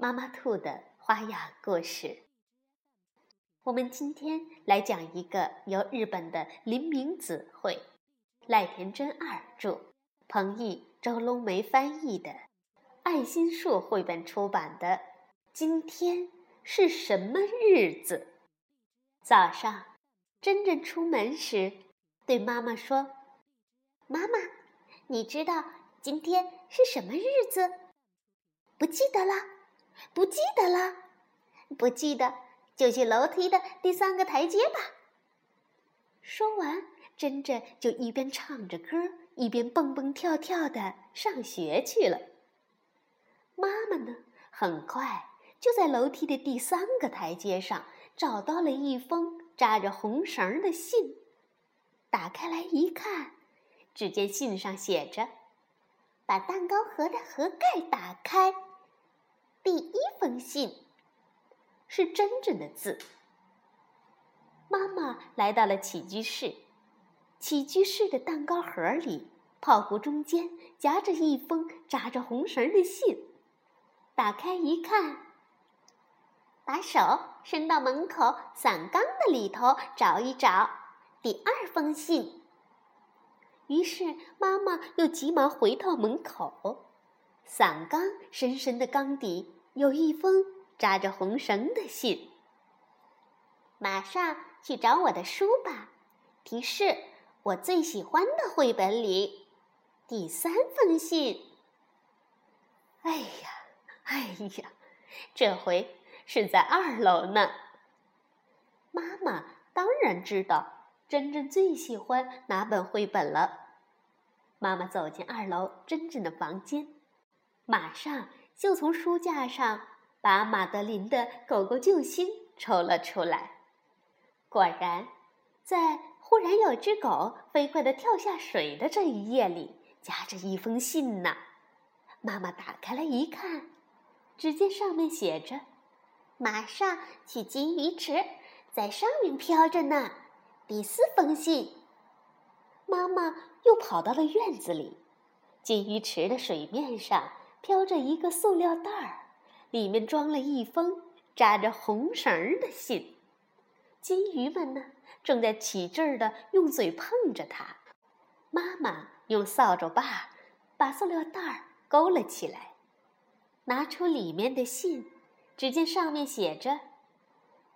妈妈兔的花样故事。我们今天来讲一个由日本的林明子绘、赖田真二著、彭毅、周龙梅翻译的爱心树绘本出版的《今天是什么日子》。早上，真真出门时对妈妈说：“妈妈，你知道？”今天是什么日子？不记得了，不记得了，不记得就去楼梯的第三个台阶吧。说完，珍珍就一边唱着歌，一边蹦蹦跳跳的上学去了。妈妈呢，很快就在楼梯的第三个台阶上找到了一封扎着红绳的信，打开来一看，只见信上写着。把蛋糕盒的盒盖打开，第一封信是真正的字。妈妈来到了起居室，起居室的蛋糕盒里，泡壶中间夹着一封扎着红绳的信。打开一看，把手伸到门口伞缸的里头找一找，第二封信。于是，妈妈又急忙回到门口，伞缸深深的缸底有一封扎着红绳的信。马上去找我的书吧。提示：我最喜欢的绘本里，第三封信。哎呀，哎呀，这回是在二楼呢。妈妈当然知道。珍珍最喜欢哪本绘本了？妈妈走进二楼珍珍的房间，马上就从书架上把马德琳的《狗狗救星》抽了出来。果然，在忽然有只狗飞快地跳下水的这一页里，夹着一封信呢。妈妈打开了一看，只见上面写着：“马上去金鱼池，在上面飘着呢。”第四封信，妈妈又跑到了院子里。金鱼池的水面上飘着一个塑料袋儿，里面装了一封扎着红绳儿的信。金鱼们呢，正在起劲儿的用嘴碰着它。妈妈用扫帚把把塑料袋儿勾了起来，拿出里面的信，只见上面写着。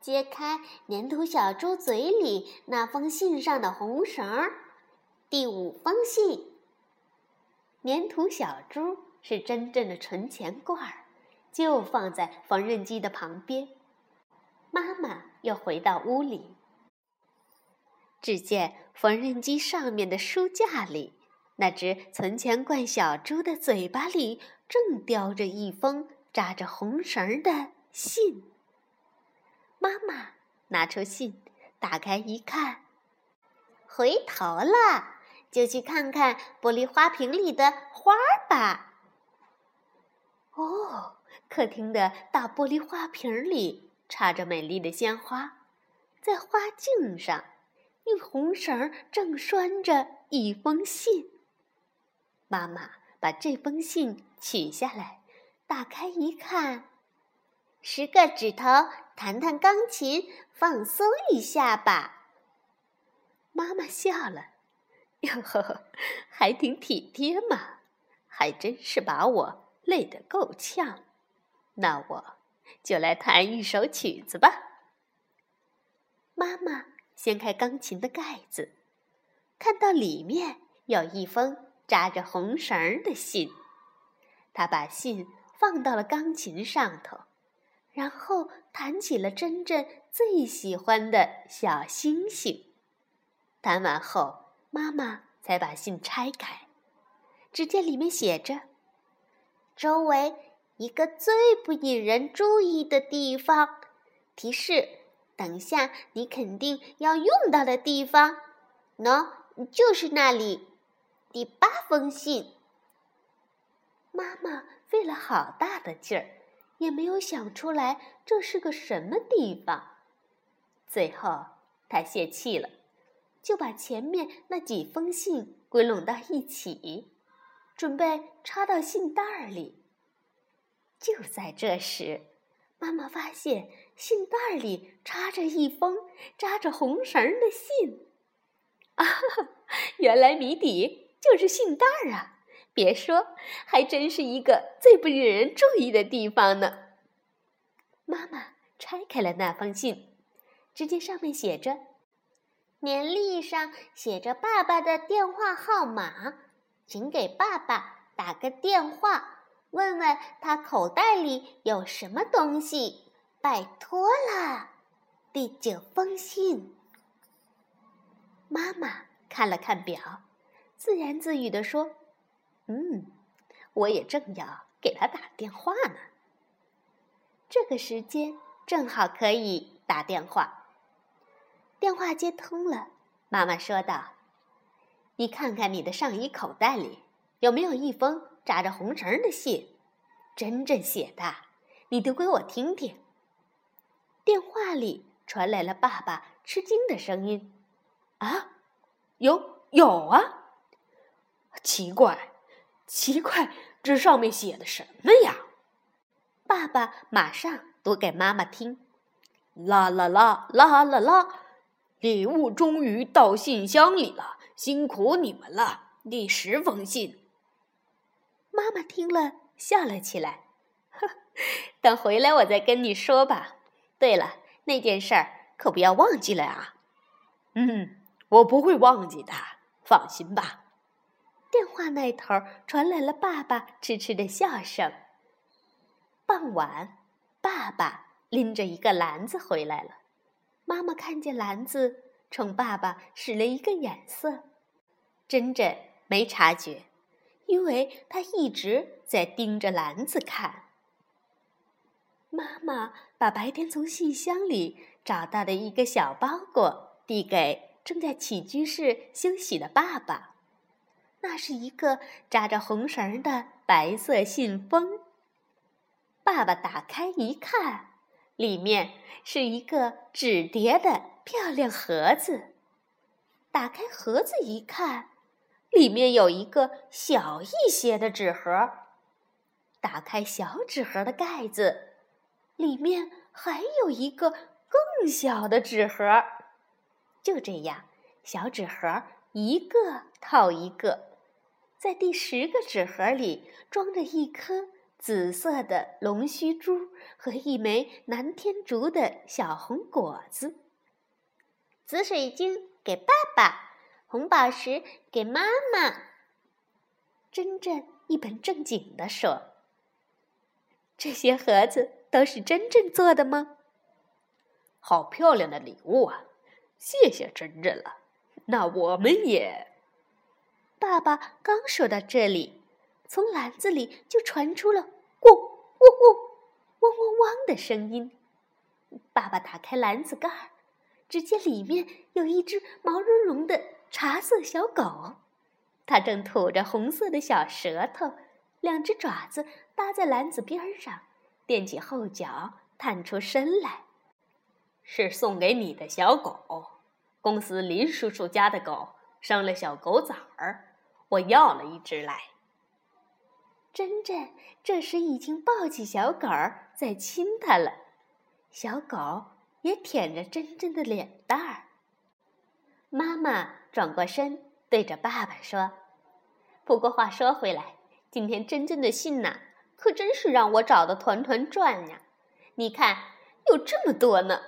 揭开粘土小猪嘴里那封信上的红绳儿，第五封信。粘土小猪是真正的存钱罐儿，就放在缝纫机的旁边。妈妈又回到屋里，只见缝纫机上面的书架里，那只存钱罐小猪的嘴巴里正叼着一封扎着红绳的信。妈妈拿出信，打开一看，回头了，就去看看玻璃花瓶里的花儿吧。哦，客厅的大玻璃花瓶里插着美丽的鲜花，在花茎上用红绳正拴着一封信。妈妈把这封信取下来，打开一看。十个指头，弹弹钢琴，放松一下吧。妈妈笑了，哟呵，还挺体贴嘛，还真是把我累得够呛。那我就来弹一首曲子吧。妈妈掀开钢琴的盖子，看到里面有一封扎着红绳的信，她把信放到了钢琴上头。然后弹起了真正最喜欢的小星星。弹完后，妈妈才把信拆开，只见里面写着：“周围一个最不引人注意的地方。提示：等下你肯定要用到的地方，喏，就是那里。第八封信。妈妈费了好大的劲儿，也没有想出来这是个什么地方。最后，她泄气了，就把前面那几封信归拢到一起，准备插到信袋儿里。就在这时，妈妈发现信袋里插着一封扎着红绳的信。啊哈，原来谜底就是信袋儿啊！别说，还真是一个最不引人注意的地方呢。妈妈拆开了那封信，只见上面写着：“年历上写着爸爸的电话号码，请给爸爸打个电话，问问他口袋里有什么东西，拜托了。”第九封信。妈妈看了看表，自言自语地说。嗯，我也正要给他打电话呢。这个时间正好可以打电话。电话接通了，妈妈说道：“你看看你的上衣口袋里有没有一封扎着红绳的信，真正写的，你读给我听听。”电话里传来了爸爸吃惊的声音：“啊，有有啊，奇怪。”奇怪，这上面写的什么呀？爸爸马上读给妈妈听：“啦啦啦啦啦啦，礼物终于到信箱里了，辛苦你们了。”第十封信。妈妈听了笑了起来：“呵，等回来我再跟你说吧。对了，那件事儿可不要忘记了啊。”“嗯，我不会忘记的，放心吧。”电话那头传来了爸爸痴痴的笑声。傍晚，爸爸拎着一个篮子回来了。妈妈看见篮子，冲爸爸使了一个眼色。珍珍没察觉，因为她一直在盯着篮子看。妈妈把白天从信箱里找到的一个小包裹递给正在起居室休息的爸爸。那是一个扎着红绳的白色信封。爸爸打开一看，里面是一个纸叠的漂亮盒子。打开盒子一看，里面有一个小一些的纸盒。打开小纸盒的盖子，里面还有一个更小的纸盒。就这样，小纸盒一个套一个。在第十个纸盒里装着一颗紫色的龙须珠和一枚南天竹的小红果子。紫水晶给爸爸，红宝石给妈妈。真正一本正经地说：“这些盒子都是真正做的吗？”好漂亮的礼物啊！谢谢真真了。那我们也。爸爸刚说到这里，从篮子里就传出了“咕呜呜”“汪汪汪”的声音。爸爸打开篮子盖儿，只见里面有一只毛茸茸的茶色小狗，它正吐着红色的小舌头，两只爪子搭在篮子边上，踮起后脚探出身来。是送给你的小狗，公司林叔叔家的狗生了小狗崽儿。我要了一只来。珍珍这时已经抱起小狗儿在亲它了，小狗也舔着珍珍的脸蛋儿。妈妈转过身对着爸爸说：“不过话说回来，今天珍珍的信呐，可真是让我找的团团转呀！你看，有这么多呢。”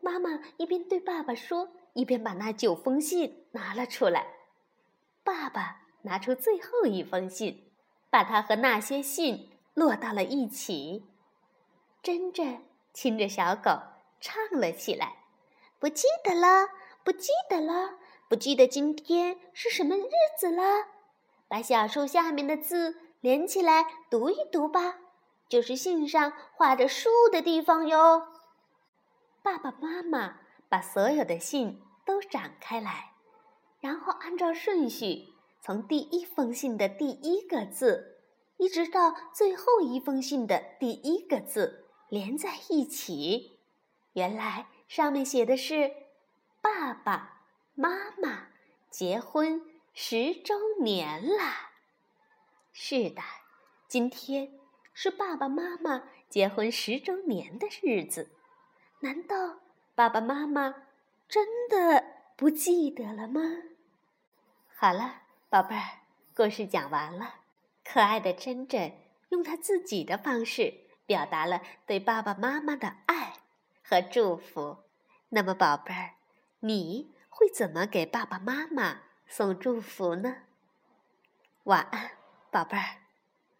妈妈一边对爸爸说，一边把那九封信拿了出来。爸爸拿出最后一封信，把它和那些信摞到了一起。珍珍亲着小狗唱了起来：“不记得了，不记得了，不记得今天是什么日子了。把小树下面的字连起来读一读吧。就是信上画着树的地方哟。爸爸妈妈把所有的信都展开来，然后按照顺序，从第一封信的第一个字，一直到最后一封信的第一个字连在一起。原来上面写的是“爸爸妈妈结婚十周年啦”。是的，今天。是爸爸妈妈结婚十周年的日子，难道爸爸妈妈真的不记得了吗？好了，宝贝儿，故事讲完了。可爱的珍珍用她自己的方式表达了对爸爸妈妈的爱和祝福。那么，宝贝儿，你会怎么给爸爸妈妈送祝福呢？晚安，宝贝儿。